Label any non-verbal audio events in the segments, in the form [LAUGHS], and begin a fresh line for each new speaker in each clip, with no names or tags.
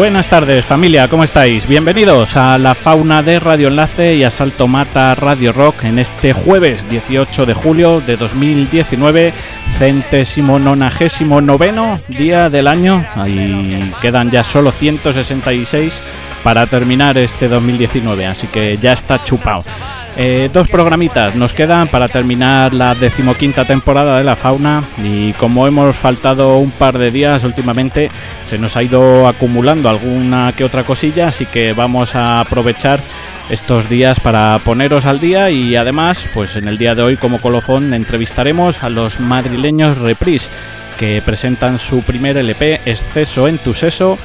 Buenas tardes familia, ¿cómo estáis? Bienvenidos a la fauna de Radio Enlace y a Salto Mata Radio Rock en este jueves 18 de julio de 2019, centésimo nonagésimo noveno día del año. Ahí quedan ya solo 166 para terminar este 2019, así que ya está chupado. Eh, dos programitas nos quedan para terminar la decimoquinta temporada de la fauna y como hemos faltado un par de días últimamente se nos ha ido acumulando alguna que otra cosilla así que vamos a aprovechar estos días para poneros al día y además pues en el día de hoy como colofón entrevistaremos a los madrileños Reprise que presentan su primer LP Exceso en tu seso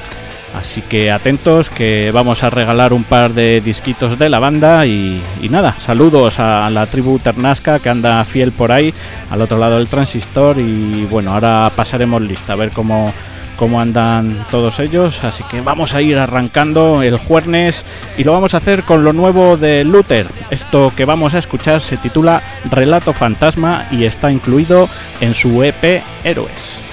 Así que atentos que vamos a regalar un par de disquitos de la banda y, nada, saludos a la tribu Ternasca que anda fiel por ahí al otro lado del transistor y bueno, ahora pasaremos lista a ver cómo, cómo andan todos ellos. Así que vamos a ir arrancando el jueves y lo vamos a hacer con lo nuevo de Luther. Esto que vamos a escuchar se titula Relato Fantasma y está incluido en su EP Héroes.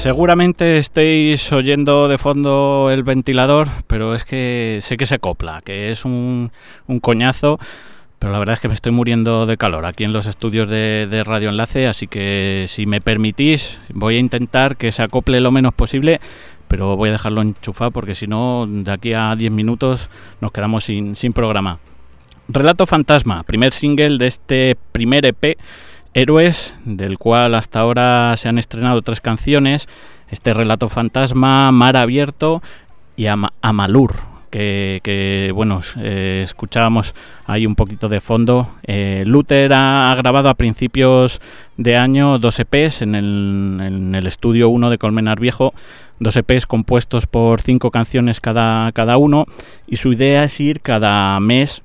Seguramente estéis oyendo de fondo el ventilador, pero es que sé que se copla, que es un, un coñazo
pero la verdad es que me estoy muriendo de calor aquí en los estudios de, Radio Enlace, así que si me permitís voy a intentar que se acople lo menos posible, pero voy a dejarlo enchufado porque si no, de aquí a 10 minutos nos quedamos sin, sin programa. Relato Fantasma, primer single de este primer EP, Héroes, del cual hasta ahora se han estrenado tres canciones, este Relato Fantasma, Mar Abierto y Amalur, que, bueno, eh, escuchábamos ahí un poquito de fondo. Eh, Luther ha, grabado a principios de año dos EPs en el, en el estudio 1 de Colmenar Viejo, dos EPs compuestos por cinco canciones cada, cada uno y su idea es ir cada mes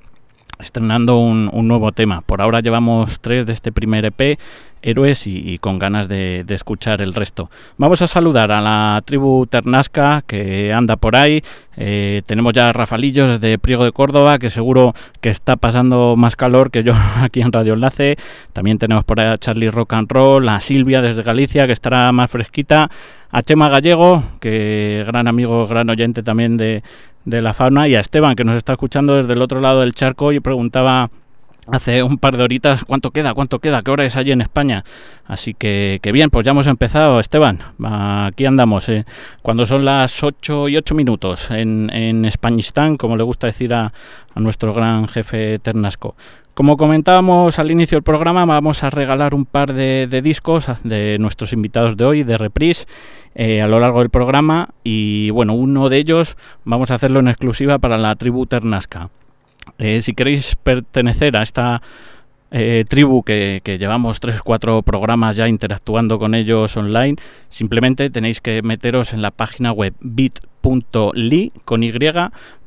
estrenando un, nuevo tema. Por ahora llevamos tres de este primer EP héroes y, con ganas de, escuchar el resto. Vamos a saludar a la tribu Ternasca que anda por ahí. Eh, tenemos ya a Rafalillos desde Priego de Córdoba, que seguro que está pasando más calor que yo [LAUGHS] aquí en Radio Enlace. También tenemos por ahí a Charlie Rock and Roll, a Silvia desde Galicia, que estará más fresquita. A Chema Gallego, que gran amigo, gran oyente también de, de la fauna. Y a Esteban, que nos está escuchando desde el otro lado del charco y preguntaba hace un par de horitas cuánto queda, cuánto queda, qué hora es allí en España. Así que, que bien, pues ya hemos empezado, Esteban. Aquí andamos, eh. cuando son las 8 y 8 minutos en, en Españistán, como le gusta decir a, a nuestro gran jefe Ternasco. Como comentábamos al inicio del programa, vamos a regalar un par de, discos de nuestros invitados de hoy, de Reprise, eh, a lo largo del programa. Y bueno, uno de ellos vamos a hacerlo en exclusiva para la tribu Ternasca. Eh, si queréis pertenecer a esta eh, tribu que, llevamos 3-4 programas ya interactuando con ellos online, simplemente tenéis que meteros en la página web bit.ly con Y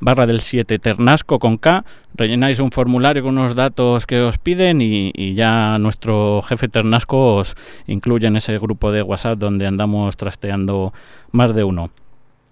barra del 7 Ternasco con K, rellenáis un formulario con unos datos que os piden y, ya nuestro jefe Ternasco os incluye en ese grupo de WhatsApp donde andamos trasteando más de uno.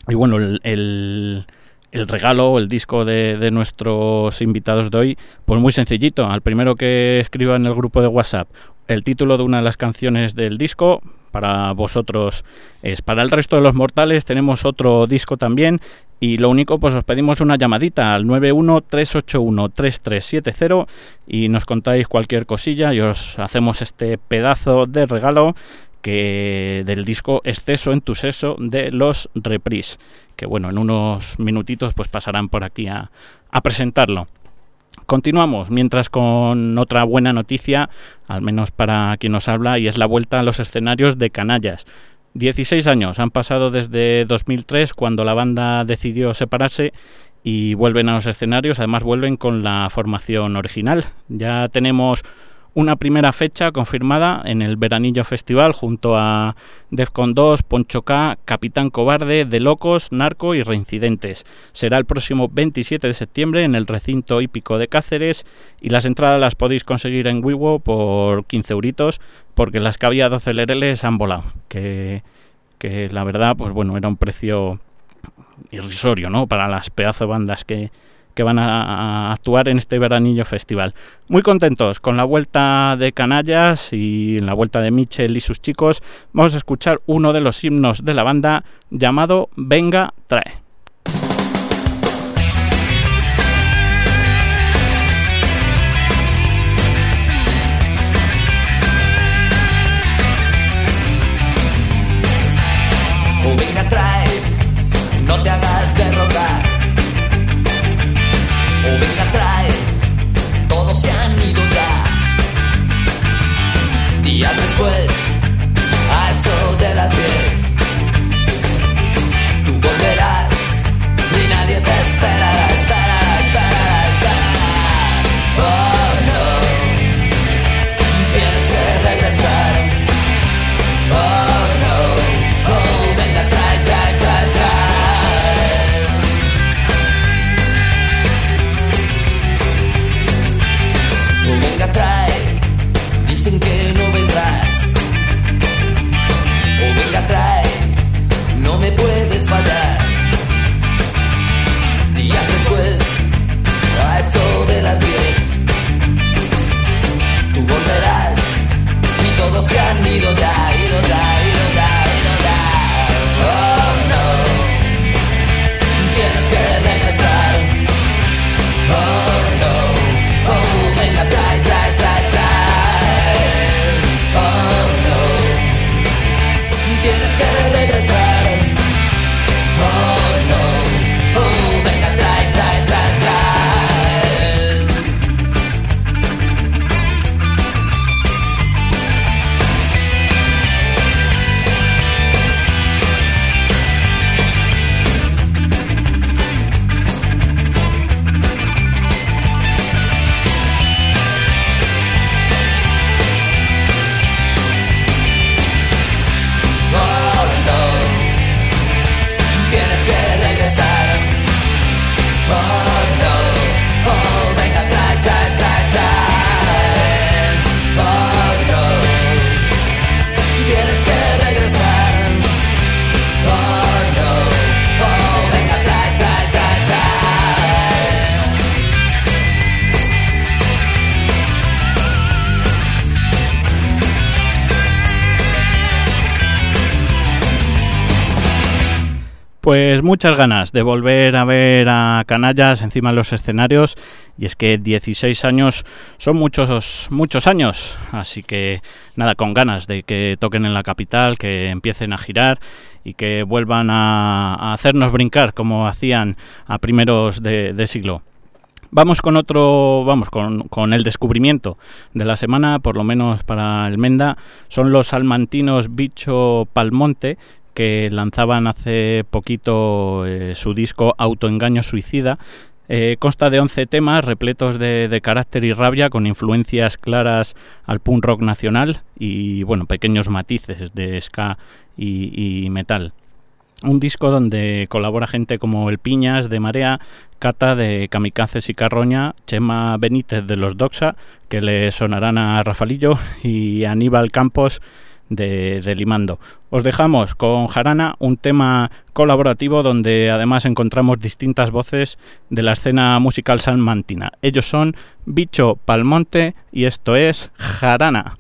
Y bueno, el el regalo, el disco de, nuestros invitados de hoy, pues muy sencillito. Al primero que escriba en el grupo de WhatsApp el título de una de las canciones del disco, para vosotros es. Para el resto de los mortales tenemos otro disco también y lo único pues os pedimos una llamadita al 913813370 y nos contáis cualquier cosilla y os hacemos este pedazo de regalo del disco Exceso en tu seso de los Repris que bueno, en unos minutitos pues pasarán por aquí a, presentarlo. Continuamos, mientras con otra buena noticia, al menos para quien nos habla, y es la vuelta a los escenarios de Canallas. 16 años han pasado desde 2003, cuando la banda decidió separarse, y vuelven a los escenarios, además vuelven con la formación original. Ya tenemos una primera fecha confirmada en el Veranillo Festival junto a Defcon 2, Poncho K, Capitán Cobarde, De Locos, Narco y Reincidentes. Será el próximo 27 de septiembre en el recinto hípico de Cáceres y las entradas las podéis conseguir en Wiwo por 15 euritos porque las que había 12 lereles han volado. Que, que la verdad, pues bueno, era un precio irrisorio, ¿no? Para las pedazo bandas que, que van a, actuar en este veranillo festival. Muy contentos con la vuelta de Canallas y la vuelta de Michel y sus chicos. Vamos a escuchar uno de los himnos de la banda llamado Venga, trae.
Pues muchas ganas de volver a ver a Canallas encima de los escenarios. Y es que 16 años son muchos muchos años, así que nada, con ganas de que toquen en la capital, que empiecen a girar y que vuelvan a, hacernos brincar como hacían a primeros de, siglo. Vamos con otro, vamos con, con, el descubrimiento de la semana, por lo menos para el Menda, son los salmantinos Bicho Palmonte, que lanzaban hace poquito eh, su disco Autoengaño Suicida. Eh, consta de 11 temas repletos de, carácter y rabia, con influencias claras al punk rock nacional y bueno, pequeños matices de ska y, metal. Un disco donde colabora gente como El Piñas de Marea, Cata de Kamikazes y Carroña, Chema Benítez de los Doxa, que le sonarán a Rafalillo, y Aníbal Campos de, Limando. Os dejamos con Jarana, un tema colaborativo donde además encontramos distintas voces de la escena musical salmantina. Ellos son Bicho Palmonte y esto es Jarana.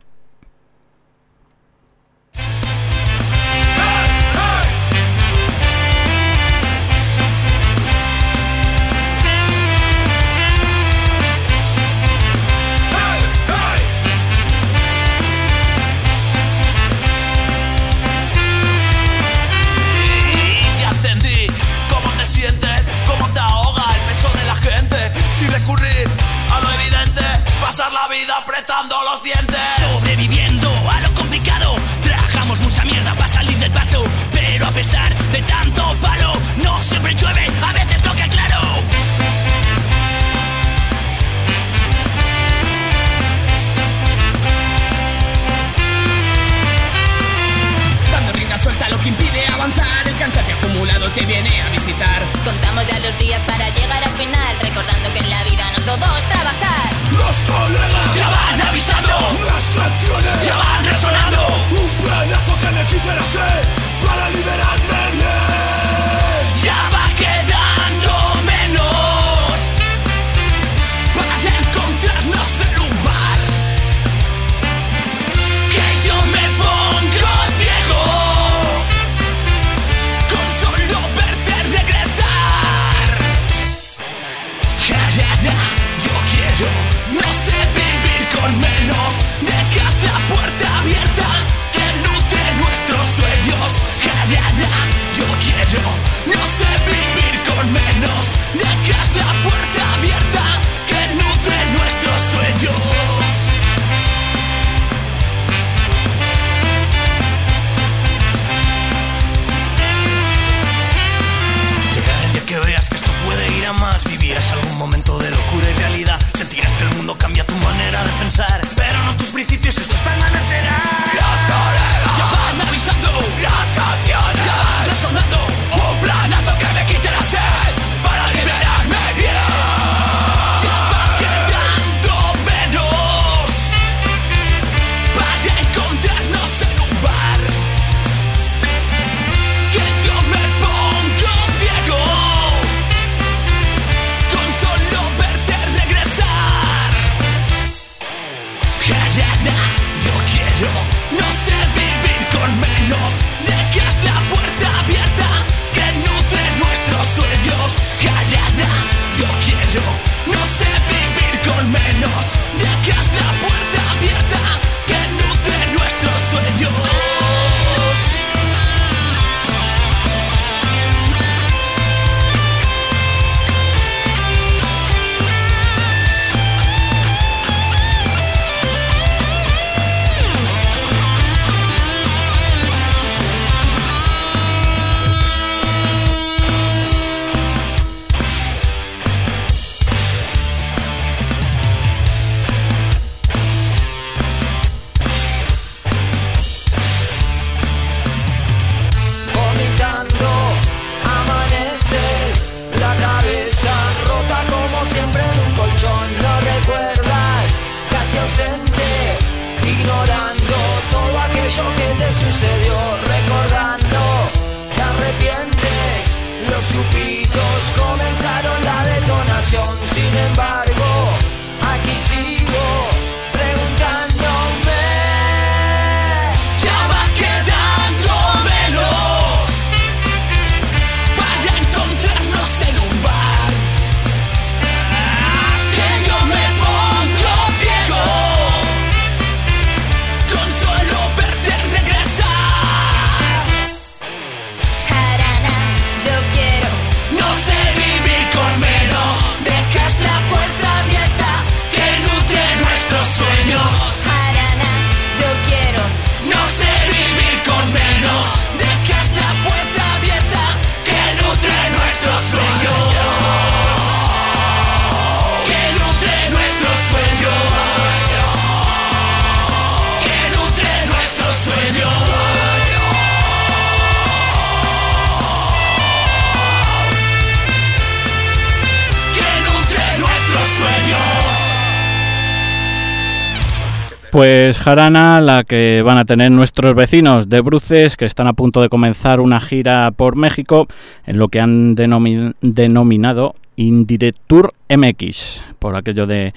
Pues jarana la que van a tener nuestros vecinos de Bruces que están a punto de comenzar una gira por México en lo que han denominado Indirectur MX, por aquello de,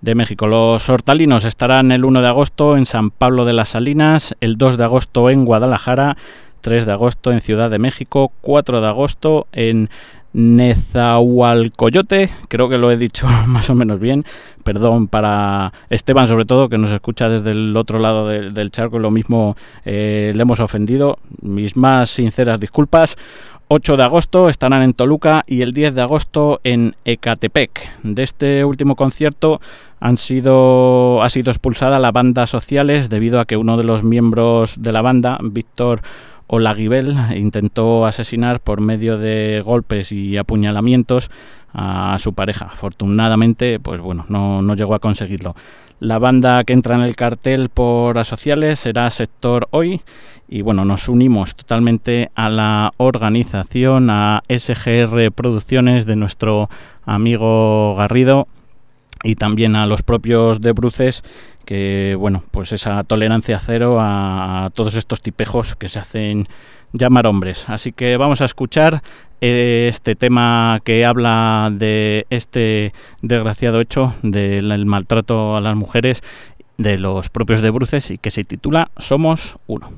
de México. Los hortalinos estarán el 1 de agosto en San Pablo de las Salinas, el 2 de agosto en Guadalajara, 3 de agosto en Ciudad de México, 4 de agosto en Nezahualcoyote, creo que lo he dicho [LAUGHS] más o menos bien, perdón para Esteban sobre todo, que nos escucha desde el otro lado del charco, lo mismo eh, le hemos ofendido, mis más sinceras disculpas. 8 de agosto estarán en Toluca y el 10 de agosto en Ecatepec. De este último concierto han sido, ha sido expulsada la banda Sociales debido a que uno de los miembros de la banda, Víctor Olaguibel intentó asesinar por medio de golpes y apuñalamientos a su pareja. Afortunadamente, pues bueno, no, no llegó a conseguirlo. La banda que entra en el cartel por asociales será Sector Hoy y bueno, nos unimos totalmente a la organización, a SGR Producciones de nuestro amigo Garrido y también a los propios de Bruces que bueno, pues esa tolerancia cero a, todos estos tipejos que se hacen llamar hombres. Así que vamos a escuchar eh, este tema que habla de este desgraciado hecho del maltrato a las mujeres de los propios de Bruces y que se titula Somos uno.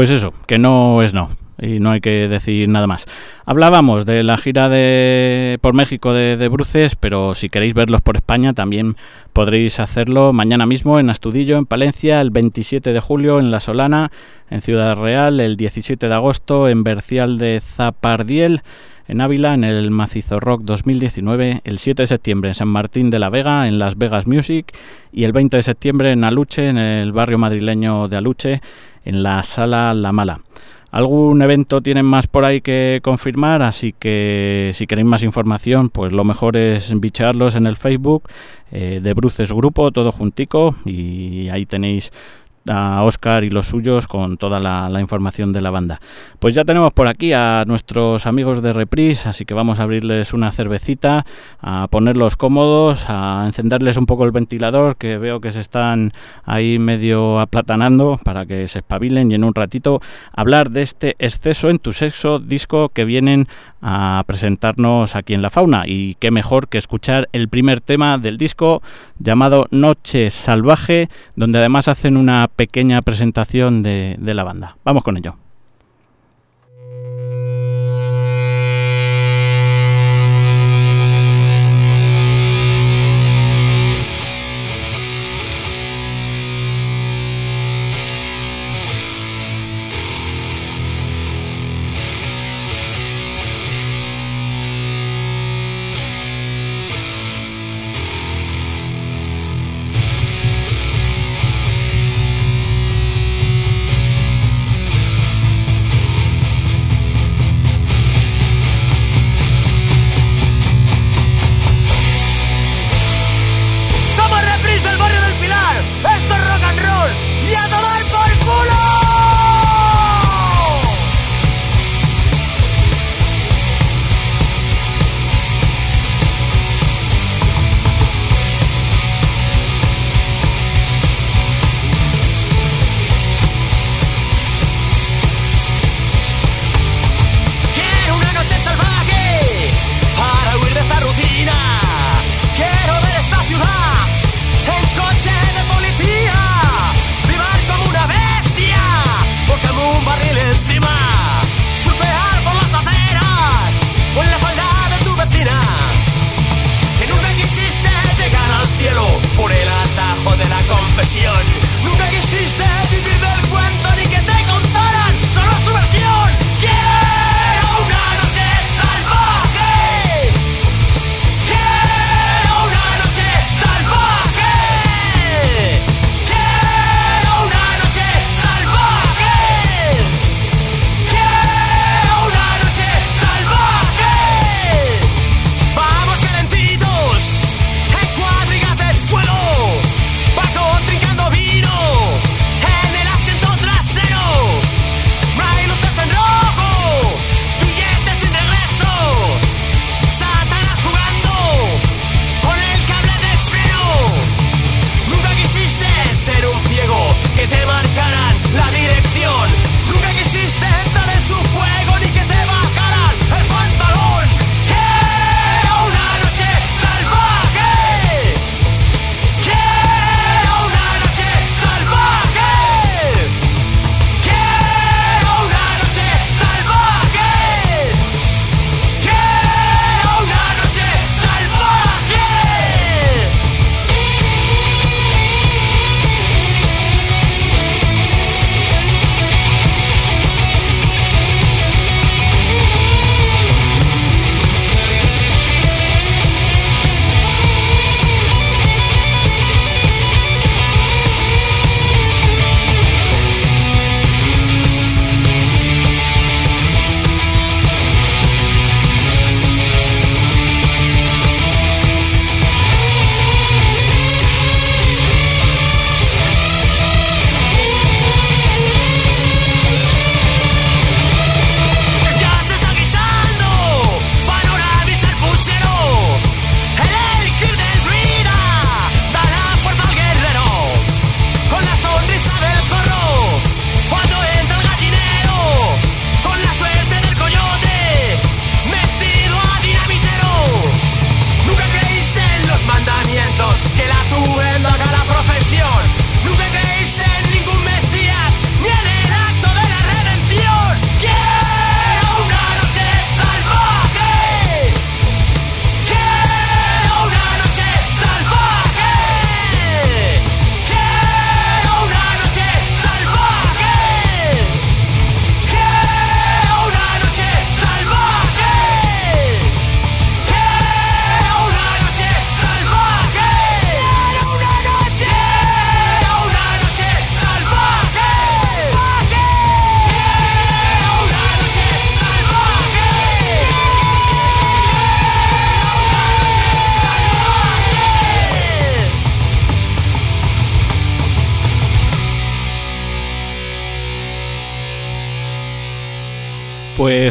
Pues eso, que no es no y no hay que decir nada más. Hablábamos de la gira de por México de, de, Bruces, pero si queréis verlos por España también podréis hacerlo mañana mismo en Astudillo, en Palencia, el 27 de julio en La Solana, en Ciudad Real, el 17 de agosto en Bercial de Zapardiel, en Ávila, en el Macizo Rock 2019, el 7 de septiembre en San Martín de la Vega, en Las Vegas Music, y el 20 de septiembre en Aluche, en el barrio madrileño de Aluche, en la Sala La Mala. Algún evento tienen más por ahí que confirmar, así que si queréis más información, pues lo mejor es bicharlos en el Facebook eh, de Bruces Grupo, todo juntico, y ahí tenéis a Oscar y los suyos con toda la, la, información de la banda. Pues ya tenemos por aquí a nuestros amigos de Reprise, así que vamos a abrirles una cervecita, a ponerlos cómodos, a encenderles un poco el ventilador, que veo que se están ahí medio aplatanando para que se espabilen y en un ratito hablar de este exceso en tu sexo disco que vienen a presentarnos aquí en la fauna. Y qué mejor que escuchar el primer tema del disco llamado Noche Salvaje, donde además hacen una pequeña presentación de, de la banda. Vamos con ello.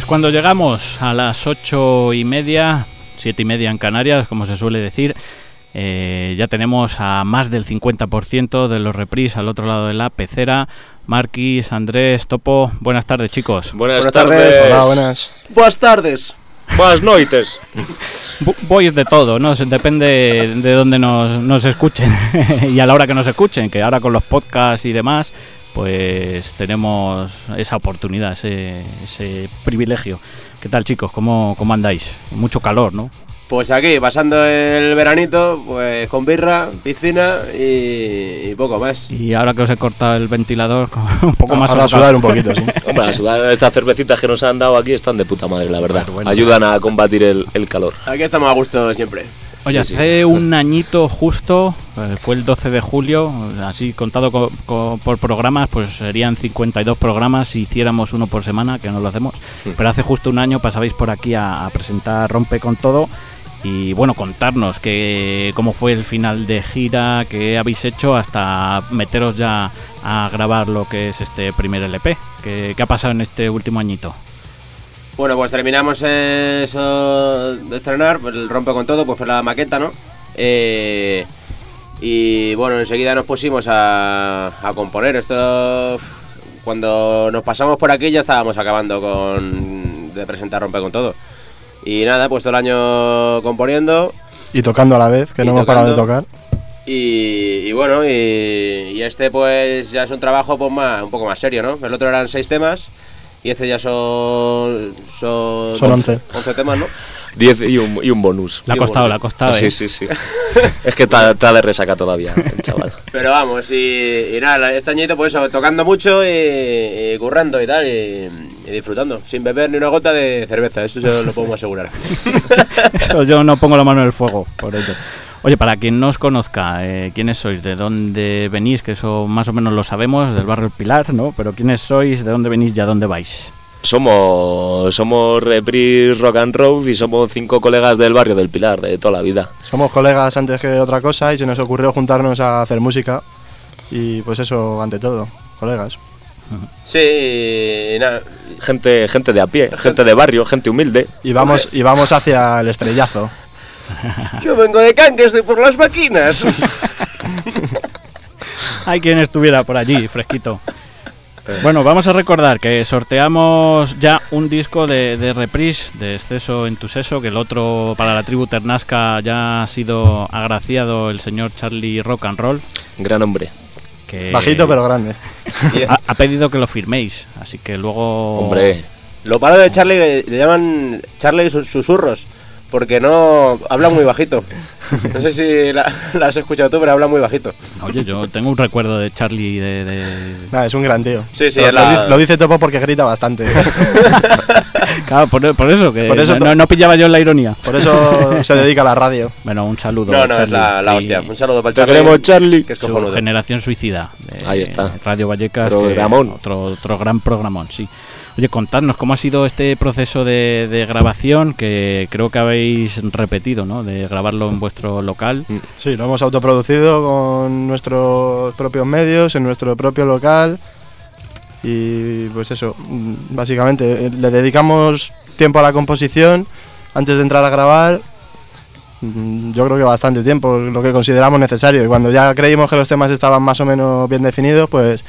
Cuando llegamos a las ocho y media, siete y media en Canarias, como se suele decir, eh, ya tenemos a más del 50% de los repris al otro lado de la pecera. Marquis, Andrés, Topo, buenas tardes chicos.
Buenas,
Buenas
tardes.
tardes.
Hola, buenas.
Buenas tardes.
Buenas noites. [LAUGHS]
Voy de todo, ¿no? Depende de dónde nos, nos escuchen [LAUGHS] y a la hora que nos escuchen, que ahora con los podcasts y demás, pues tenemos esa oportunidad, ese, ese privilegio. ¿Qué tal chicos? ¿Cómo, ¿Cómo andáis? Mucho calor, ¿no?
Pues aquí, pasando el veranito, pues con birra, piscina y, y poco más.
Y ahora que os he cortado el ventilador, [LAUGHS] un poco más
Ahora a
ahorcado.
sudar un poquito, sí. [LAUGHS]
Hombre, a sudar estas cervecitas que nos han dado aquí están de puta madre, la verdad.
Bueno, bueno.
Ayudan a combatir el, el calor.
Aquí estamos a gusto siempre.
Oye,
Sí, sí.
hace un añito justo, eh, fue el 12 de julio, así contado co- co- por programas, pues serían 52 programas si hiciéramos uno por semana, que no lo hacemos. Pero hace justo un año pasabais por aquí a, a presentar Rompe con todo y bueno, contarnos que, cómo fue el final de gira, qué habéis hecho hasta meteros ya a grabar lo que es este primer LP. ¿Qué, qué ha pasado en este último añito?
Bueno, pues terminamos eso de estrenar, pues el rompe con todo, pues fue la maqueta, ¿no? Eh, y bueno, enseguida nos pusimos a, a componer. Esto, cuando nos pasamos por aquí ya estábamos acabando con de presentar rompe con todo. Y nada, pues todo el año componiendo.
Y tocando a la vez, que no hemos parado de tocar.
Y, y bueno, y, y este pues ya es un trabajo pues más, un poco más serio, ¿no? El otro eran seis temas y este ya son... Son,
Son once.
11 temas, ¿no?
10 y un, y un bonus.
La ha costado, la ha costado.
Ah, sí,
¿eh?
sí, sí. es que está, está de resaca todavía, el chaval. [LAUGHS]
Pero vamos, y, y nada, este añito pues eso, tocando mucho y, y currando y tal, y, y disfrutando, sin beber ni una gota de cerveza, eso se lo podemos asegurar. [LAUGHS]
Eso yo no pongo la mano en el fuego por ello. Oye, para quien no os conozca, eh, ¿quiénes sois? ¿De dónde venís? Que eso más o menos lo sabemos, del barrio Pilar, ¿no? Pero ¿quiénes sois? ¿De dónde venís y a dónde vais?
Somos, somos Repris Rock and Roll y somos cinco colegas del barrio del Pilar, de toda la vida.
Somos colegas antes que otra cosa y se nos ocurrió juntarnos a hacer música. Y pues eso, ante todo, colegas.
Sí, nada,
Gente, gente de a pie, gente de barrio, gente humilde.
Y vamos, y vamos hacia el estrellazo. [LAUGHS]
yo vengo de Canques, de por las máquinas. [LAUGHS]
Hay quien estuviera por allí, fresquito. Bueno, vamos a recordar que sorteamos ya un disco de, de reprise de Exceso en tu seso, que el otro para la tribu Ternasca ya ha sido agraciado el señor Charlie Rock and Roll.
Gran hombre.
Que
Bajito pero grande. [LAUGHS]
ha, ha pedido que lo firméis, así que luego...
Hombre,
Lo paro de Charlie, le, le llaman Charlie sus- susurros, porque no habla muy bajito. No sé si la, la has escuchado tú, pero habla muy bajito.
Oye, yo tengo un recuerdo de Charlie de... de-
Nada, es un gran tío.
Sí, sí,
lo,
es la-
lo di- lo dice Topo porque grita bastante. [LAUGHS]
Claro, por, por eso, que
Por eso
no, no- pillaba yo la ironía.
Por eso se dedica a la radio.
Bueno, un saludo.
No, no, es la, la
y
hostia. Un saludo para el Charlie.
queremos, Charlie.
Que es
Su generación suicida. de
Ahí está.
Radio Vallecas. que-
Programón.
otro, otro gran programón, sí. Oye, contadnos cómo ha sido este proceso de, grabación que creo que habéis repetido, ¿no? De grabarlo en vuestro local.
Sí, lo hemos autoproducido con nuestros propios medios, en nuestro propio local. Y pues eso, mm, básicamente eh, le dedicamos tiempo a la composición antes de entrar a grabar. mm, Yo creo que bastante tiempo, lo que consideramos necesario. Y cuando ya creímos que los temas estaban más o menos bien definidos, pues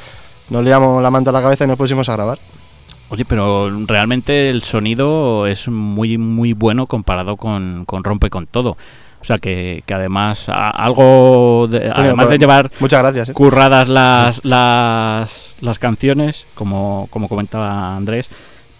nos liamos la manta a la cabeza y nos pusimos a grabar.
Oye, pero realmente el sonido es muy, muy bueno comparado con, con Rompe con Todo. O sea que, que además, a- algo, de, además de
pues,
llevar
Muchas gracias. ¿eh?
curradas las, las, las canciones, como, como comentaba Andrés,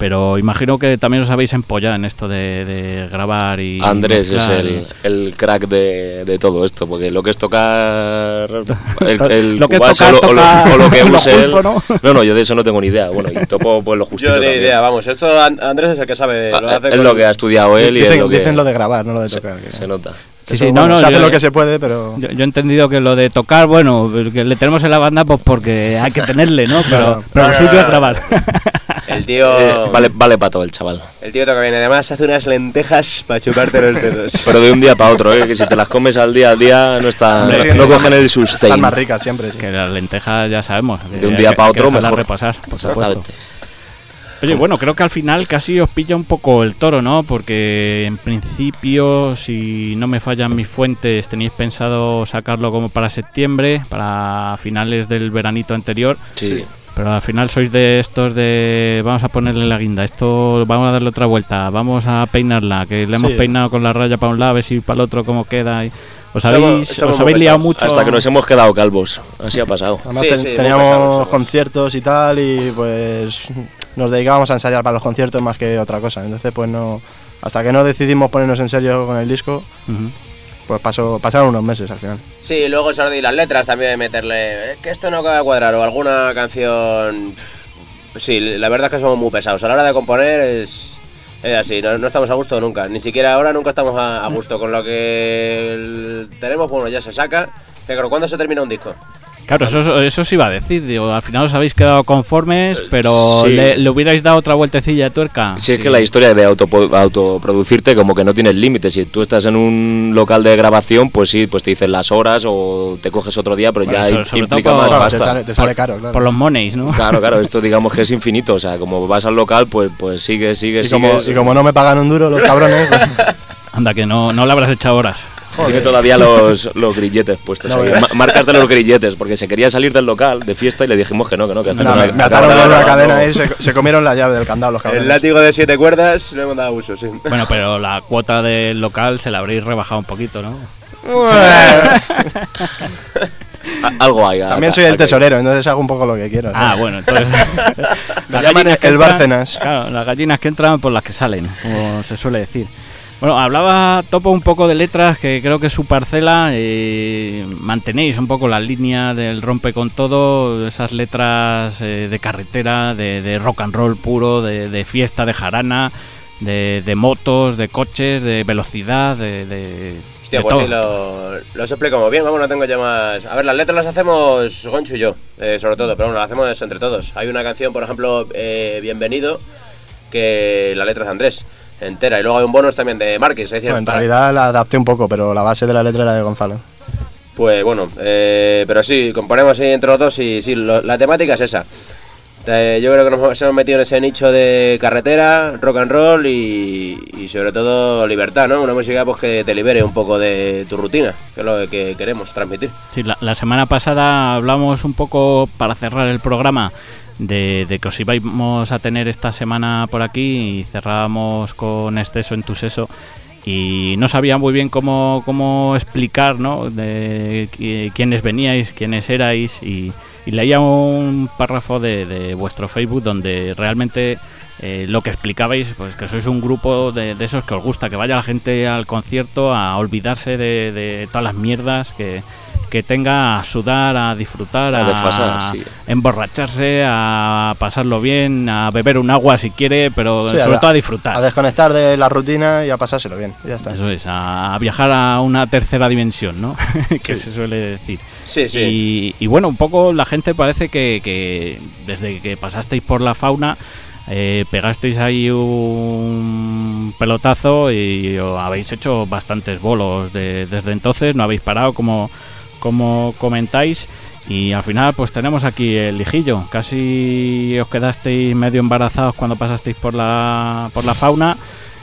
pero imagino que también os habéis empollado en esto de, de grabar y...
Andrés es el, el crack de, de todo esto, porque lo que es tocar el,
To-
el [LAUGHS]
lo que es tocar,
o, lo, o lo- o lo que [LAUGHS] use él.
¿no?
¿no? no, yo de eso no tengo ni idea. Bueno, y topo pues lo justito.
Yo ni idea, vamos. Esto An- Andrés es el que sabe. Lo
Ah,
hace
es
con-
lo que ha estudiado él y es
Dicen,
lo que
dicen lo de grabar, no lo de tocar. que-
se nota.
Sí, sí,
bueno,
no, no,
se hace
yo-
lo que se puede, pero
Yo, yo he entendido que lo de tocar, bueno, que le tenemos en la banda pues porque hay que tenerle, ¿no? Pero,
Claro.
pero lo
No, no,
suyo
no,
es
no.
grabar. [LAUGHS]
El tío.
Eh, vale, vale para todo el chaval.
El tío toca bien. Además, hace unas lentejas para chuparte los dedos. [LAUGHS]
Pero de un día para otro, ¿eh? que si te las comes al día al día no está,
Hombre,
no
están-
cogen el
están
sustain.
más ricas siempre. sí.
que las lentejas ya sabemos.
De un
hay
día
que-
pa'
hay que
otro, mejor.
repasar, por supuesto. Oye, bueno, creo que al final casi os pilla un poco el toro, ¿no? Porque en principio, si no me fallan mis fuentes, tenéis pensado sacarlo como para septiembre, para finales del veranito anterior.
Sí.
Pero al final sois de estos de vamos a ponerle la guinda, esto vamos a darle otra vuelta, vamos a peinarla, que le hemos
Sí.
peinado con la raya para un lado, a ver si para el otro cómo queda. y- os habéis,
somos
os habéis liado mucho.
Hasta que nos hemos quedado calvos. Así ha pasado.
Además
Sí,
ten-
sí, muy
teníamos
pesados
conciertos y tal y pues nos dedicábamos a ensayar para los conciertos más que otra cosa. Entonces pues no, hasta que no decidimos ponernos en serio con el disco. Pues pasó, pasaron unos meses al final.
Sí, luego eso y las letras también meterle. "Eh, que esto no acaba de cuadrar o alguna canción. Sí, la verdad es que somos muy pesados. A la hora de componer es. Es así, no, no estamos a gusto nunca. Ni siquiera ahora nunca estamos a, gusto. Con lo que tenemos, bueno, ya se saca. Pero ¿cuándo se termina un disco?
Claro, eso, eso sí iba a decir. Digo, al final os habéis quedado conformes, pero
sí.
le, le hubierais dado otra vueltecilla de tuerca.
Si es que la historia de autopo- autoproducirte como que no tienes límites. Si tú estás en un local de grabación, pues sí, pues te dicen las horas o te coges otro día, pero
Bueno,
ya
sobre
implica
todo por-
más
Claro, te
pasta.
sale, te sale caro, claro.
Por los monies, ¿no?
Claro, claro, [LAUGHS] esto digamos que es infinito. O sea, como vas al local, pues, pues sigues, sigues,
y, como,
sigues.
y como no me pagan un duro los cabrones, pues,
Anda, que no, no le habrás echado horas.
Tiene todavía los, los grilletes puestos
No
ahí, marcas de los grilletes, porque se quería salir del local de fiesta y le dijimos que no, que no, que hasta
me,
no
me ataron con una cadena y se, se comieron la llave del candado los cabrones.
El látigo de siete cuerdas no hemos dado uso, sí.
Bueno, pero la cuota del local se la habréis rebajado un poquito, ¿no?
Algo hay.
También soy el tesorero, entonces hago un poco lo que quiero. ¿no?
Ah, bueno, entonces. [LAUGHS]
llaman el
entran-
Bárcenas.
Claro, las gallinas que entran por las que salen, como se suele decir. Bueno, hablaba Topo un poco de letras, que creo que es su parcela. eh, mantenéis un poco la línea del rompe con todo, esas letras eh, de carretera, de, de rock and roll puro, de, de fiesta, de jarana, de, de motos, de coches, de velocidad, de.
Hostia,
de
pues
todo.
sí, lo, lo os explico muy bien, vamos, no tengo ya más... A ver, las letras las hacemos Goncho y yo, eh, sobre todo, pero bueno, las hacemos entre todos. Hay una canción, por ejemplo, eh, Bienvenido, que la letra es de Andrés, entera, y luego hay un bonus también de Márquez, decir,
Bueno, en realidad la adapté un poco, pero la base de la letra era de Gonzalo.
Pues bueno, eh, pero sí, componemos ahí entre los dos y sí, lo- la temática es esa. Eh, yo creo que nos hemos metido en ese nicho de carretera, rock and roll y, y sobre todo libertad, ¿no? Una música pues que te libere un poco de tu rutina, que es lo que queremos transmitir.
Sí, la, la semana pasada hablamos un poco para cerrar el programa de, que os íbamos a tener esta semana por aquí y cerrábamos con exceso en tu seso y no sabía muy bien cómo, cómo explicar ¿no? de qui- quiénes veníais, quiénes erais y, y leía un párrafo de, de vuestro Facebook donde realmente eh, lo que explicabais, pues que sois un grupo de, de esos que os gusta, que vaya la gente al concierto a olvidarse de, de todas las mierdas, que, que tenga a sudar, a disfrutar,
A
a,
desfasar, sí.
emborracharse, a pasarlo bien, a beber un agua si quiere, pero
Sí,
sobre
a-
todo a disfrutar.
A desconectar de la rutina y a pasárselo bien. Ya está.
Eso es, a viajar a una tercera dimensión, ¿no? [LAUGHS] que se suele decir.
Sí, sí.
Y, y bueno, un poco la gente parece que, que desde que pasasteis por la fauna, eh, pegasteis ahí un pelotazo y habéis hecho bastantes bolos de- desde entonces, no habéis parado como, como comentáis. Y al final pues tenemos aquí el lijillo. Casi os quedasteis medio embarazados cuando pasasteis por la, por la fauna.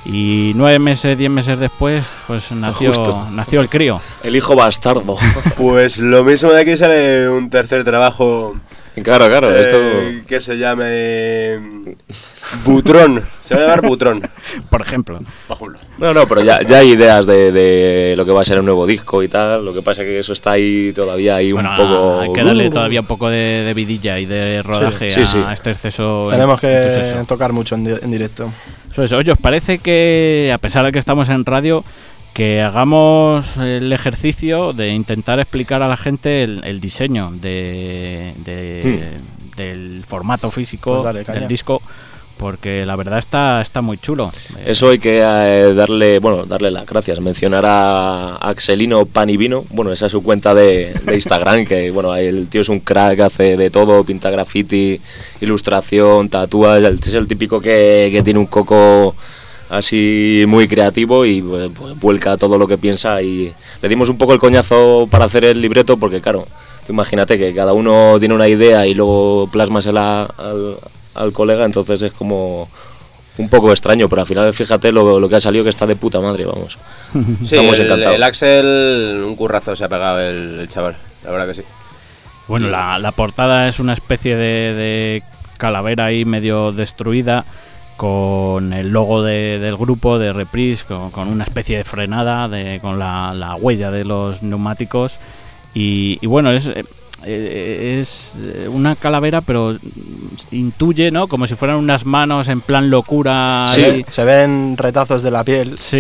Y nueve meses, diez meses después, pues nació,
Justo.
nació el crío.
El hijo bastardo. [LAUGHS]
Pues lo mismo de aquí sale un tercer trabajo
claro, claro,
eh,
esto.
que se llame Butrón. Se va a llamar Butrón. [LAUGHS]
Por ejemplo.
No, no, pero ya, ya hay ideas de, de lo que va a ser el nuevo disco y tal. Lo que pasa es que eso está ahí todavía ahí
Bueno,
un poco.
hay que darle todavía un poco de, de vidilla y de rodaje
sí,
a
sí.
este exceso.
Tenemos que tocar mucho en, di- en directo.
Eso es. Oye, ¿os parece que, a pesar de que estamos en radio, que hagamos el ejercicio de intentar explicar a la gente el, el diseño de, de- del formato físico
Pues dale,
del disco? Porque la verdad está, está muy chulo.
Eso hay que eh, darle, bueno, darle las gracias, mencionar a Axelino Pan y Vino, bueno, esa es su cuenta de, de Instagram, que bueno, el tío es un crack, hace de todo, pinta graffiti, ilustración, tatúa, es el típico que, que tiene un coco así muy creativo y pues, vuelca todo lo que piensa y le dimos un poco el coñazo para hacer el libreto porque claro, imagínate que cada uno tiene una idea y luego plasmasela al, al colega, entonces es como un poco extraño, pero al final fíjate lo, lo que ha salido que está de puta madre, vamos. [LAUGHS]
Sí,
Estamos
el,
encantados.
el Axel, un currazo se ha pegado el, el chaval, la verdad que sí.
Bueno, la, la portada es una especie de, de calavera ahí medio destruida con el logo de- del grupo de Reprise, con, con una especie de frenada, de, con la, la huella de los neumáticos. Y, y bueno, es, eh, eh, es eh, una calavera, pero intuye, ¿no? Como si fueran unas manos en plan locura.
Se,
ahí.
se ven retazos de la piel
Sí.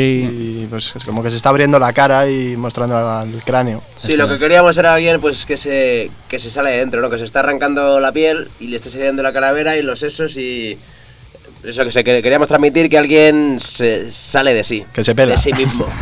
y pues es como que se está abriendo la cara y mostrando el cráneo.
Sí,
Eso
lo que
es.
queríamos era alguien pues que se, que se sale de dentro, ¿no? Que se está arrancando la piel y le está saliendo la calavera y los sesos y... Eso que se que- queríamos transmitir que alguien se sale de sí.
Que se pela.
De sí mismo. [LAUGHS]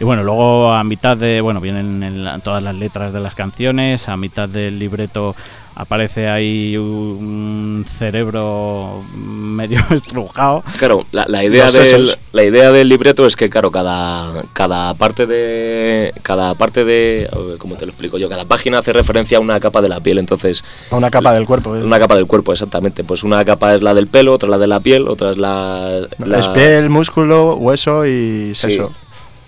Y bueno, luego a mitad de, bueno, vienen en la- todas las letras de las canciones, a mitad del libreto aparece ahí un cerebro medio [LAUGHS] estrujado.
Claro, la, la idea
Los
del, la idea del libreto es que, claro, cada, cada parte de. Cada parte de. ¿Cómo te lo explico yo? Cada página hace referencia a una capa de la piel, entonces.
A una capa del cuerpo. ¿eh?
Una capa del cuerpo, exactamente. Pues una capa es la del pelo, otra la de la piel, otra es la. la-
Es piel, músculo, hueso y
Sí.
seso.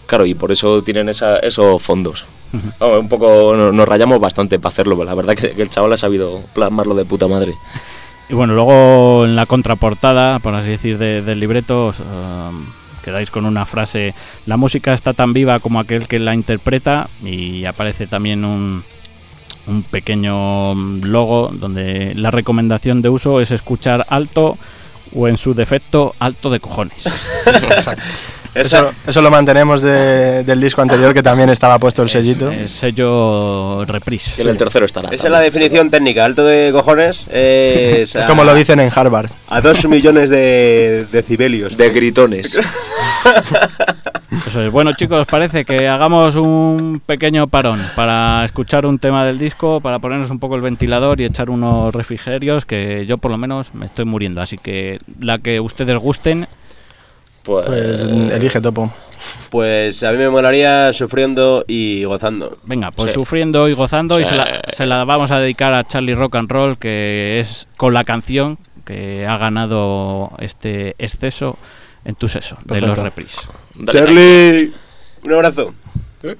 Claro, y por eso tienen esa, esos fondos. [LAUGHS] Vamos, un poco nos, nos rayamos bastante para hacerlo, pero la verdad que, que el chaval ha sabido plasmarlo de puta madre.
Y bueno, luego en la contraportada, por así decir, de- del libreto, os, um, quedáis con una frase, la música está tan viva como aquel que la interpreta y aparece también un, un pequeño mm, logo donde la recomendación de uso es escuchar alto o en su defecto alto de cojones. [LAUGHS]
Exacto. Eso, eso lo mantenemos de- del disco anterior que también estaba puesto el sellito.
El sello reprise.
Que en el tercero estará.
Esa es la definición técnica. Alto de cojones es...
Es como lo dicen en Harvard.
A dos millones de decibelios.
De gritones.
Eso es. Bueno, chicos, ¿os parece que hagamos un pequeño parón para escuchar un tema del disco, para ponernos un poco el ventilador y echar unos refrigerios que yo por lo menos me estoy muriendo. Así que la que ustedes gusten,
Pues,
Pues elige topo.
Pues a mí me molaría sufriendo y gozando.
venga, pues
Sí.
sufriendo y gozando y se la, se la vamos a dedicar a Charlie Rock and Roll, que es con la canción que ha ganado este exceso en tu seso de los
dale,
Charlie, un abrazo.
Sin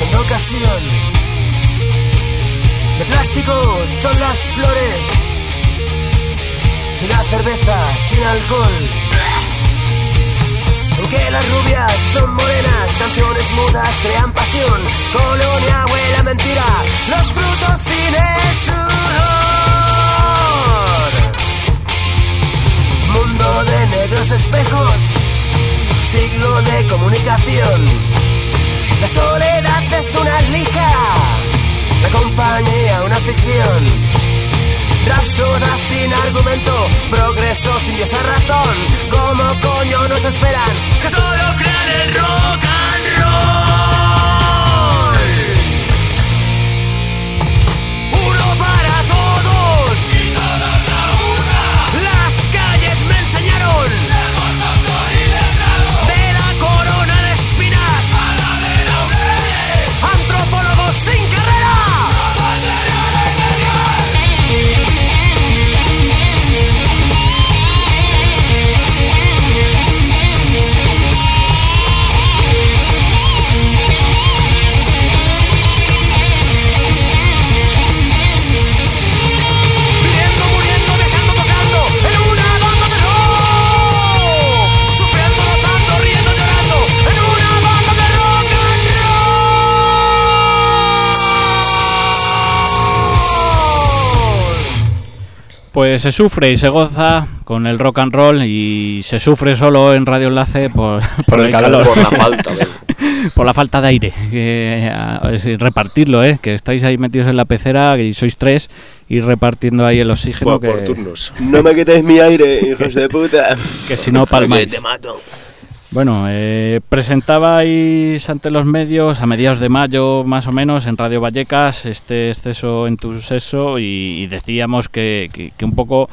en ocasión de plástico son las flores y la cerveza sin alcohol. Aunque las rubias son morenas, canciones mudas crean pasión. Colonia huele a mentira, los frutos sin el sudor. Mundo de negros espejos, siglo de comunicación. La soledad es una lija, la compañía una ficción. Rapsoda sin argumento, progreso sin esa razón. ¿Cómo coño nos esperan? Que solo crean el rock and roll.
Pues se sufre y se goza con el rock and roll y se sufre solo en Radio Enlace por, [LAUGHS]
Por el calor.
Por la falta de... [LAUGHS]
por la falta de aire. Decir, repartirlo, ¿eh? que estáis ahí metidos en la pecera y sois tres y repartiendo ahí el oxígeno
Por,
que,
por turnos.
No me quitéis mi aire, hijos de puta. [LAUGHS]
que si no palmáis.
te mato.
Bueno, eh, presentabais ante los medios a mediados de mayo más o menos en Radio Vallecas este exceso en tu seso y, y decíamos que, que- que un poco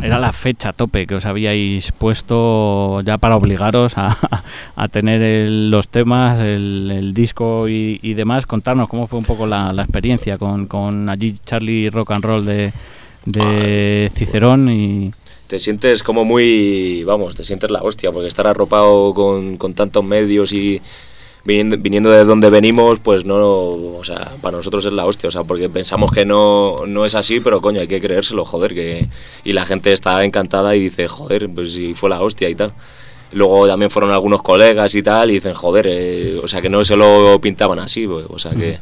era la fecha tope que os habíais puesto ya para obligaros a, [LAUGHS] a tener el- los temas, el, el disco y, y demás. Contarnos cómo fue un poco la, la experiencia con, con allí Charlie Rock and Roll de, de Cicerón y...
Te sientes como muy, vamos, te sientes la hostia, porque estar arropado con, con tantos medios y viniendo, viniendo de donde venimos, pues no, o sea, para nosotros es la hostia, o sea, porque pensamos que no, no es así, pero coño, hay que creérselo, joder, que y la gente está encantada y dice, joder, pues si fue la hostia y tal. Luego también fueron algunos colegas y tal y dicen, joder, eh, o sea, que no se lo pintaban así, pues, o sea, que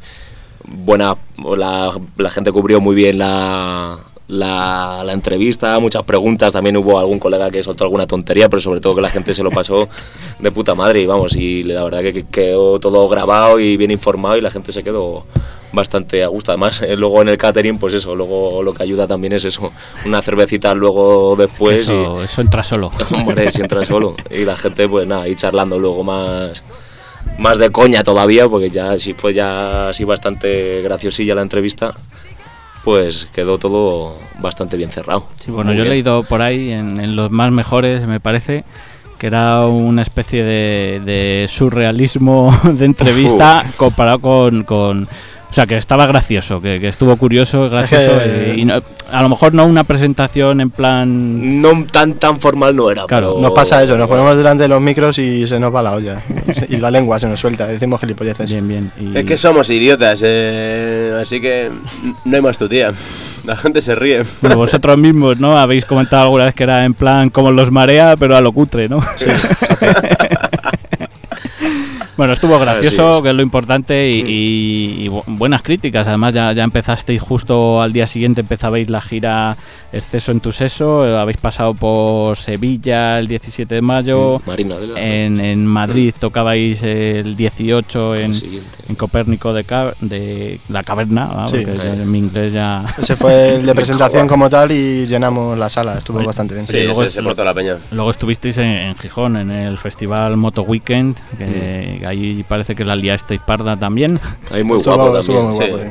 buena, la, la gente cubrió muy bien la, la, la entrevista, muchas preguntas, también hubo algún colega que soltó alguna tontería, pero sobre todo que la gente se lo pasó de puta madre y vamos, y la verdad que que quedó todo grabado y bien informado y la gente se quedó bastante a gusto. Además, eh, luego en el catering, pues eso, luego lo que ayuda también es eso, una cervecita luego después
eso, eso entra solo.
y, [LAUGHS] hombre, si entras solo. Y la gente, pues nada, y charlando luego más más de coña todavía, porque ya si fue ya así bastante graciosilla la entrevista, pues quedó todo bastante bien cerrado.
Sí, bueno,
Muy
yo he leído por ahí en, en los más mejores, me parece, que era una especie de, de surrealismo [LAUGHS] de entrevista comparado con, con- O sea, que estaba gracioso, que, que estuvo curioso, gracioso.
que-
eh, y no- a lo mejor no una presentación en plan...
No tan tan formal no era,
Claro.
pero-
Nos pasa eso, nos ponemos delante de los micros y se nos va la olla. [LAUGHS] y la lengua se nos suelta, decimos gilipolleces.
Bien, bien. y-
Es que somos idiotas, eh, así que no hay más tu tía. La gente se ríe.
Bueno, vosotros mismos, ¿no? Habéis comentado alguna vez que era en plan como los marea, pero a lo cutre, ¿no? [LAUGHS] Bueno, estuvo [LAUGHS] gracioso,
es.
que es lo importante, y, y- y bu- buenas críticas. Además, ya, ya empezasteis justo al día siguiente, empezabais la gira Exceso en tu seso, eh, habéis pasado por Sevilla el 17 de mayo,
Marina de la-
en, en Madrid tocabais el 18 en, en Copérnico de, Ca- de la Caverna, ¿no?
Sí.
porque en mi inglés ya...
Ese fue el de [LAUGHS] presentación como tal y llenamos la sala, estuvo bastante bien.
Sí,
Sí, luego
se, se portó la peña.
Luego estuvisteis en, en Gijón, en el festival Moto Weekend, que Ahí parece que la liasteis parda también.
Ahí muy guapo
estuvo
también.
muy
sí.
guapo. sí.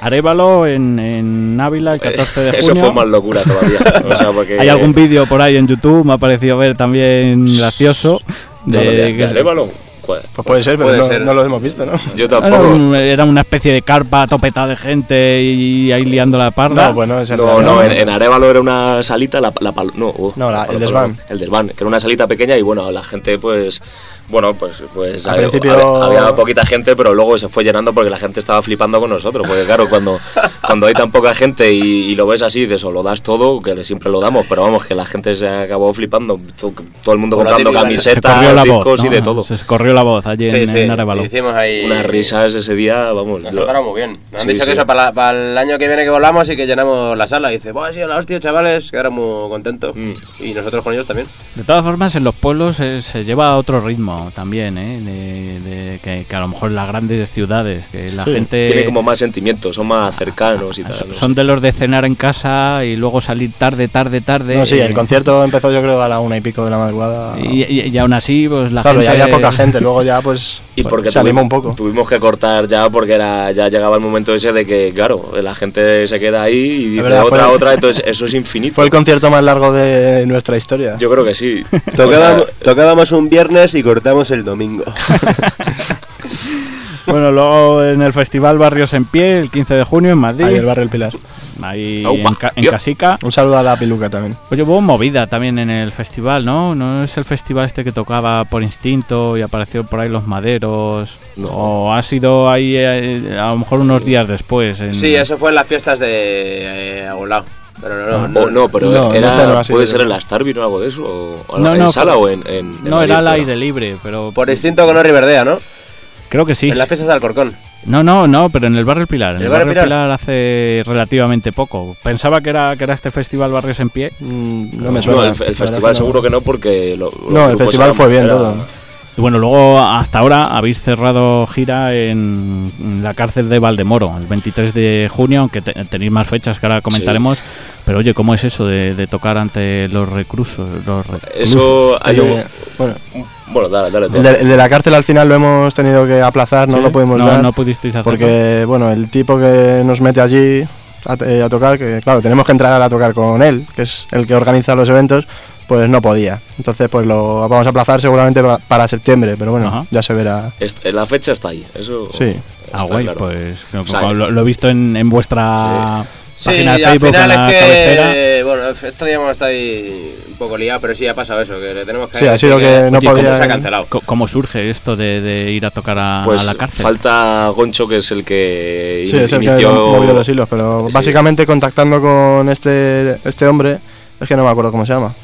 Arévalo en, en Ávila el 14 de [LAUGHS] junio.
Eso fue más locura todavía. [LAUGHS] o sea, porque
Hay algún vídeo por ahí en YouTube, me ha parecido ver también gracioso.
de,
De,
de,
que-
Arévalo. ¿Cuál?
Pues puede ser, pero
Puede
no,
ser.
no lo hemos visto, ¿no?
Yo
era,
tampoco.
un- era una especie de carpa topetada de gente y ahí liando la parda.
No, bueno,
No, no, en,
en
Arévalo era una salita, la, la pal- no, uh,
No, la- el desván.
El desván, que era una salita pequeña y bueno, la gente pues Bueno, pues, pues
Al
había,
principio-
había- había poquita gente, pero luego se fue llenando porque la gente estaba flipando con nosotros. Porque claro, cuando, [LAUGHS] cuando hay tan poca gente y, y lo ves así, de eso lo das todo, que siempre lo damos, pero vamos, que la gente se acabó flipando. To- Todo el mundo
Por la
comprando camisetas,
corrió la voz,
discos y
¿no?
de todo.
Se corrió la voz allí
Sí,
en,
sí,
en Arévalo.
hicimos ahí...
Unas risas ese día, vamos.
Nos
lo-
trataron muy bien. Nos han
Sí,
dicho que eso para, para el año que viene que volvamos y que llenamos la sala. Y dice, ¡buah, sí, la hostia, chavales! Que muy contentos.
Mm.
Y nosotros con ellos también.
De todas formas, en los pueblos eh, se lleva a otro ritmo también, ¿eh? De, de- que, que a lo mejor en las grandes ciudades, que la
Sí,
gente...
Tiene como más sentimientos, son más cercanos y tal.
Son de los de cenar en casa y luego salir tarde, tarde, tarde.
No, sí, el concierto empezó yo creo a la una y pico de la madrugada.
Y, y- y aún así, pues la
claro,
gente...
ya había poca gente, luego ya pues
Y porque
se animó
tuvi-
un poco.
Tuvimos que cortar ya porque era ya llegaba el momento ese de que, claro, la gente se queda ahí y dice
verdad,
otra,
fue-
otra, entonces eso es infinito.
Fue el concierto más largo de nuestra historia.
Yo creo que sí.
Tocábamos,
O sea,
tocábamos un viernes y cortamos el domingo. [LAUGHS]
Bueno, luego en el Festival Barrios en Pie, el 15 de junio en Madrid.
Ahí el barrio El Pilar.
Ahí en, Ca- en
yo.
Casica.
Un saludo a la piluca también.
Oye, hubo movida también en el festival, ¿no? ¿No es el festival este que tocaba por instinto y apareció por ahí los maderos?
No.
¿O ha sido ahí eh, a lo mejor unos días después? en-
Sí, eso fue en las fiestas de eh. Pero no,
Ah.
no,
no, pero
No, en
era,
no
puede ser en la Starvin o algo de eso. O, o
No,
en
no,
sala
por-
o en. en- en
No, era al
pero-
aire libre, pero...
Por instinto con Riverdea, ¿no?
Creo que sí.
En las fiestas de Alcorcón.
No, no, no, pero en el Barrio El Pilar. En
¿El
el
Barrio Pilar?
Pilar hace relativamente poco. Pensaba que era, que era este festival Barrios en Pie.
Mm, no me
No,
suena.
el, festival
que
seguro que no, porque. lo-
No, el festival fue bien
era-
todo.
Y bueno, luego hasta ahora habéis cerrado gira en, la cárcel de Valdemoro, el 23 de junio, aunque te- tenéis más fechas que ahora comentaremos. Pero oye, ¿cómo es eso de, de tocar ante los reclusos? Los reclusos?
Eso hay
bueno,
Bueno, dale, dale.
el de, el de la cárcel al final lo hemos tenido que aplazar, no
¿Sí?
lo pudimos
no,
dar.
no pudisteis hacerlo.
porque, bueno, el tipo que nos mete allí a, eh, a tocar, que claro, tenemos que entrar a tocar con él, que es el que organiza los eventos, pues no podía. Entonces, pues lo vamos a aplazar seguramente pa- para septiembre, pero bueno,
Ajá.
ya se verá.
Est- la fecha está ahí. Eso.
Sí.
Ah, guay,
claro.
pues lo,
sea,
lo- lo he visto en, en vuestra
Sí,
página de
y al
Facebook,
final
en la
es que,
cabecera.
bueno, esto ya hemos estado ahí un poco liado, pero sí ha pasado eso, que le tenemos que
Sí, ha sido que no
Oye, ¿cómo
podía-
se ha cancelado.
¿Cómo surge esto de, de ir a tocar a,
Pues
a la cárcel?
falta Goncho, que es el que
Sí,
in-
es el que
inició.
movió los hilos, pero
Sí.
básicamente contactando con este, este hombre, es que no me acuerdo cómo se llama.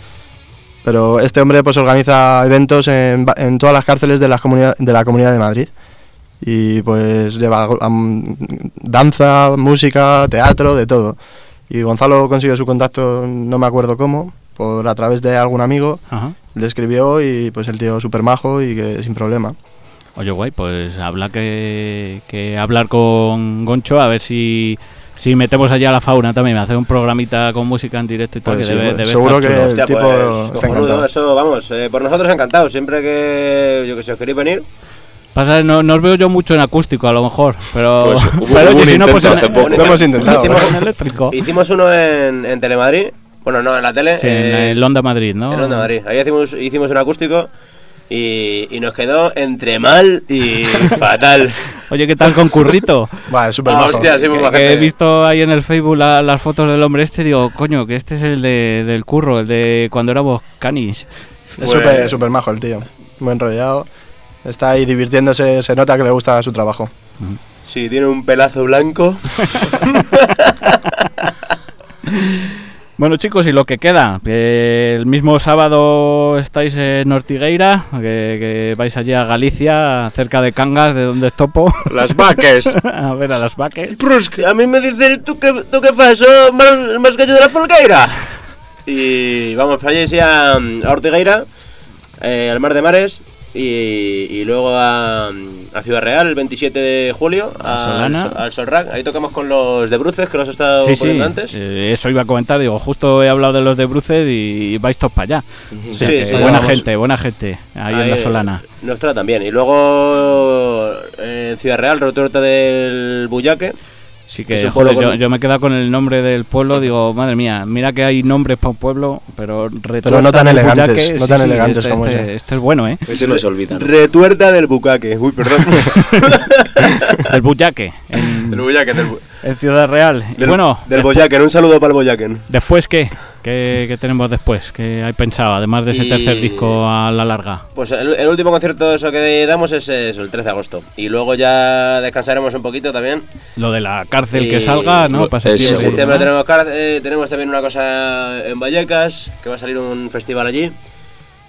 Pero este hombre pues organiza eventos en, en todas las cárceles de la, comunidad, de la Comunidad de Madrid. Y pues lleva am, danza, música, teatro, de todo. Y Gonzalo consiguió su contacto, no me acuerdo cómo, por a través de algún amigo.
Ajá.
Le escribió y pues el tío súper majo y que sin problema.
Oye, guay, pues habla que, que hablar con Goncho a ver si, si metemos allá a la fauna también, hacer un programita con música en directo y tal,
Pues
que
sí,
debe, debe
seguro
estar
que-
chulo.
El
Hostia,
tipo
pues,
encantado.
Eso, vamos, eh, por nosotros encantados. Siempre que, yo que sé, os queréis venir,
Pasa, no, no os veo yo mucho en acústico a lo mejor, pero,
Pues hubo- [LAUGHS]
pero
hubo
oye,
un
si no, pues
intento
en,
hace poco.
Lo hemos intentado.
hicimos [LAUGHS] en eléctrico.
hicimos uno en, en Telemadrid. Bueno, no, en la tele.
Sí, en
eh,
Onda Madrid, ¿no?
En Onda Madrid. Ahí hicimos, hicimos un acústico y, y nos quedó entre mal y [LAUGHS] fatal.
Oye, ¿qué tal con Currito?
Vale, súper
Ah,
majo.
hostia, sí,
que, que he visto ahí en el Facebook la- las fotos del hombre este, digo, coño, que este es el de, del curro, el de cuando éramos canis.
Es
Pues-
súper súper majo el tío. Muy enrollado. Está ahí divirtiéndose, se nota que le gusta su trabajo.
Sí, tiene un pelazo blanco. [LAUGHS] [LAUGHS]
Bueno chicos, y lo que queda, que el mismo sábado estáis en Ortigueira, que, que vais allí a Galicia, cerca de Cangas, de donde es Topo,
Las vaques. [LAUGHS]
a ver a las vaques.
A mí me dicen, ¿tú qué, tú qué fas? ¿Oh, más, más gallo de la folgueira? Y vamos para allí sí, a, a Ortigueira, eh, al Mar de Mares, y, y luego a, a Ciudad Real el 27 de julio,
A
al al Solrac. Ahí tocamos con los de Bruces, que los he estado
Sí, sí,
poniendo antes.
eh, eso iba a comentar, digo, justo he hablado de los de Bruces y vais todos para allá. O sea
Sí,
que
sí,
buena
vamos.
gente, buena gente, ahí, en la Solana.
Nos tratan bien. Y luego eh, en Ciudad Real, Retuerta del Bullaque.
Sí que,
es un
joder, yo, me he quedado con el nombre del pueblo, digo, madre mía, mira que hay nombres para un pueblo, pero
Pero no tan
del
elegantes, no
sí,
tan
sí,
elegantes
este,
como
este,
ese.
este es bueno, ¿eh?
Ese no se olvida. ¿no?
Retuerta del Bucaque. Uy, perdón. [LAUGHS]
El Bullaque. en-
del Bullaque. Del, Bu-
en Ciudad Real. Y
Del,
bueno,
del
despu-
Boyaken, un saludo para el Boyaken.
¿después qué? qué? qué tenemos después? ¿Qué hay pensado? Además de ese
Y-
tercer disco a la larga.
Pues el, el último concierto eso que damos es, es el 13 de agosto. Y luego ya descansaremos un poquito también.
Lo de la cárcel
Y-
que salga, ¿no? Para
eso,
En
septiembre,
septiembre tenemos, eh, tenemos también una cosa en Vallecas, que va a salir un festival allí.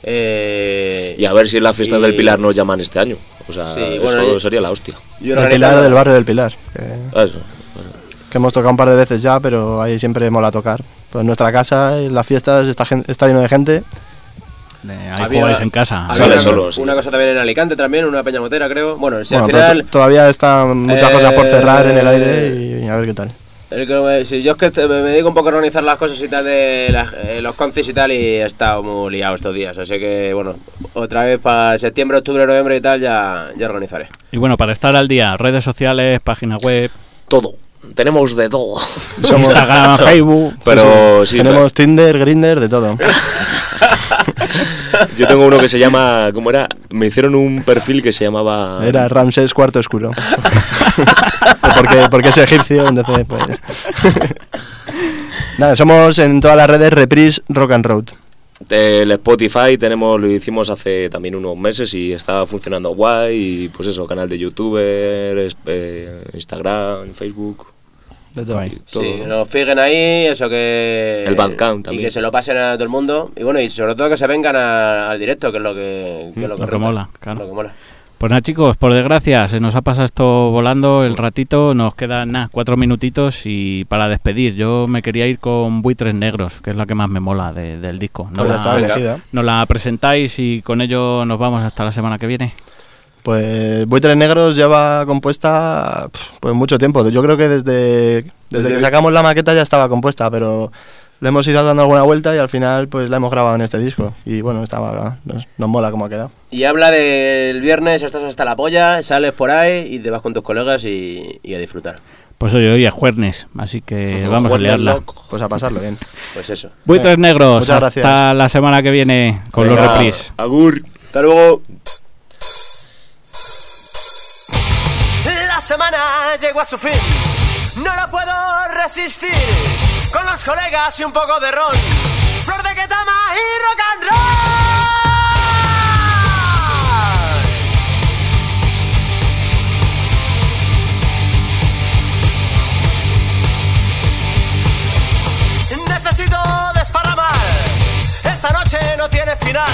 Eh,
Y a ver si las fiestas
y-
del Pilar nos llaman este año. O sea,
Sí,
eso
bueno, y-
sería la hostia.
y
El Pilar del barrio del Pilar. Que,
Ah, Eso.
Que hemos tocado un par de veces ya, pero ahí siempre mola tocar. Pues en nuestra casa, en las fiestas, está, está lleno de gente.
Eh, ahí
Había-
jugáis en casa.
Sale
una,
solo, sí.
una cosa también en Alicante también, una peña motera creo. Bueno, si
Bueno,
al final...
to- todavía están muchas cosas por cerrar en el
eh,
aire y a ver qué tal.
el si yo es que te- me dedico un poco a organizar las cosas y tal de las- eh, los concis y tal y he estado muy liado estos días. Así que bueno, otra vez para septiembre, octubre, noviembre y tal ya, ya organizaré.
Y bueno, para estar al día, redes sociales, página web,
Todo. Tenemos de todo. [LAUGHS]
Somos-
Instagram, [LAUGHS] Facebook.
Pero sí,
Tenemos Tinder, Grinder, de todo. [LAUGHS]
yo tengo uno que se llama. ¿Cómo era? Me hicieron un perfil que se llamaba.
Era Ramsés Cuarto Oscuro. porque, porque es egipcio, entonces pues... Nada, somos en todas las redes Reprise Rock and Road.
El Spotify tenemos, lo hicimos hace también unos meses y está funcionando guay. Y pues eso, canal de youtuber, es- eh, Instagram, Facebook.
De todo.
Todo.
Sí, nos figuen ahí, eso que...
El Bandcamp
Y
también.
que se lo pasen a todo el mundo. Y bueno, y sobre todo que se vengan a- al directo, que es lo que, que es lo que,
Lo que
renta,
mola, claro.
Lo que mola.
Pues nada, chicos, por desgracia, se nos ha pasado esto volando el ratito. Nos quedan nada, cuatro minutitos y para despedir. Yo me quería ir con Buitres Negros, que es la que más me mola de- del disco.
Pues ya está
la,
elegida.
nos la presentáis y con ello nos vamos hasta la semana que viene.
Pues Buitres Negros lleva compuesta pues mucho tiempo. Yo creo que desde, desde que sacamos la maqueta ya estaba compuesta, pero le hemos ido dando alguna vuelta y al final pues la hemos grabado en este disco. Y bueno, estaba, nos, nos mola cómo ha quedado.
Y habla del viernes, estás hasta la polla, sales por ahí y te vas con tus colegas y, y a disfrutar.
Pues hoy, hoy es jueves, así que vamos a liarla.
loco.
Pues a pasarlo bien.
Pues eso.
Buitres Negros,
Muchas
hasta
gracias.
la semana que viene con los
Venga,
repris.
Agur.
Hasta luego.
Semana llegó a su fin, no lo puedo resistir. Con los colegas y un poco de ron, flor de ketama y rock and roll. Necesito desparramar, esta noche no tiene final,